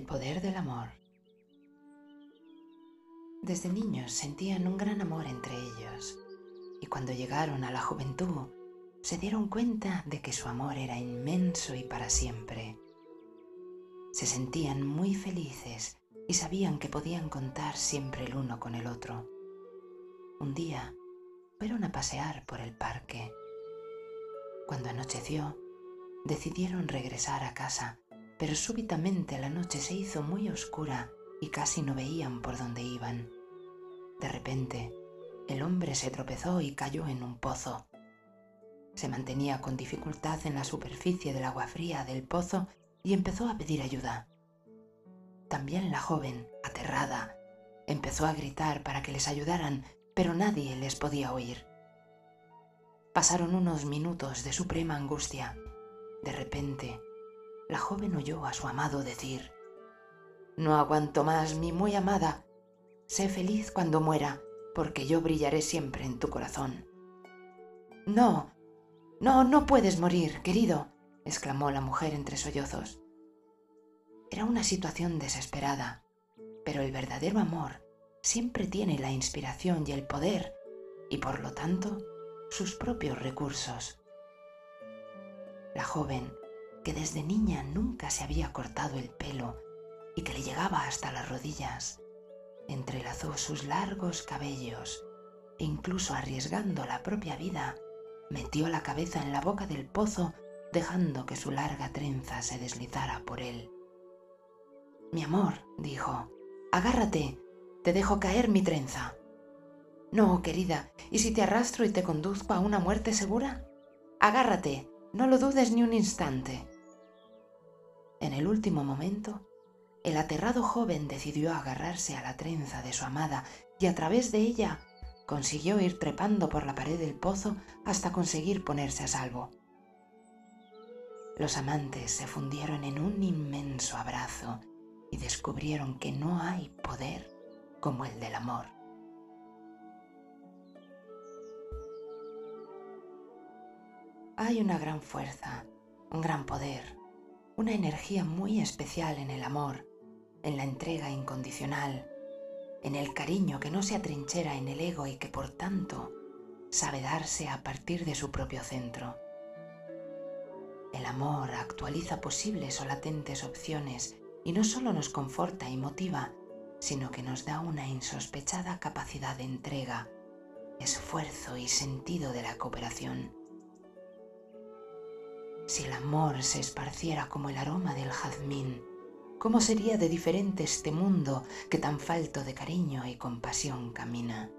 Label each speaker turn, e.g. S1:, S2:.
S1: El poder del amor. Desde niños sentían un gran amor entre ellos y cuando llegaron a la juventud se dieron cuenta de que su amor era inmenso y para siempre. Se sentían muy felices y sabían que podían contar siempre el uno con el otro. Un día fueron a pasear por el parque. Cuando anocheció, decidieron regresar a casa pero súbitamente la noche se hizo muy oscura y casi no veían por dónde iban. De repente, el hombre se tropezó y cayó en un pozo. Se mantenía con dificultad en la superficie del agua fría del pozo y empezó a pedir ayuda. También la joven, aterrada, empezó a gritar para que les ayudaran, pero nadie les podía oír. Pasaron unos minutos de suprema angustia. De repente, la joven oyó a su amado decir, No aguanto más, mi muy amada, sé feliz cuando muera, porque yo brillaré siempre en tu corazón. No, no, no puedes morir, querido, exclamó la mujer entre sollozos. Era una situación desesperada, pero el verdadero amor siempre tiene la inspiración y el poder, y por lo tanto sus propios recursos. La joven que desde niña nunca se había cortado el pelo y que le llegaba hasta las rodillas, entrelazó sus largos cabellos e incluso arriesgando la propia vida, metió la cabeza en la boca del pozo dejando que su larga trenza se deslizara por él. Mi amor, dijo, agárrate, te dejo caer mi trenza. No, querida, ¿y si te arrastro y te conduzco a una muerte segura? Agárrate, no lo dudes ni un instante. En el último momento, el aterrado joven decidió agarrarse a la trenza de su amada y a través de ella consiguió ir trepando por la pared del pozo hasta conseguir ponerse a salvo. Los amantes se fundieron en un inmenso abrazo y descubrieron que no hay poder como el del amor. Hay una gran fuerza, un gran poder, una energía muy especial en el amor, en la entrega incondicional, en el cariño que no se atrinchera en el ego y que por tanto sabe darse a partir de su propio centro. El amor actualiza posibles o latentes opciones y no solo nos conforta y motiva, sino que nos da una insospechada capacidad de entrega, esfuerzo y sentido de la cooperación. Si el amor se esparciera como el aroma del jazmín, ¿cómo sería de diferente este mundo que tan falto de cariño y compasión camina?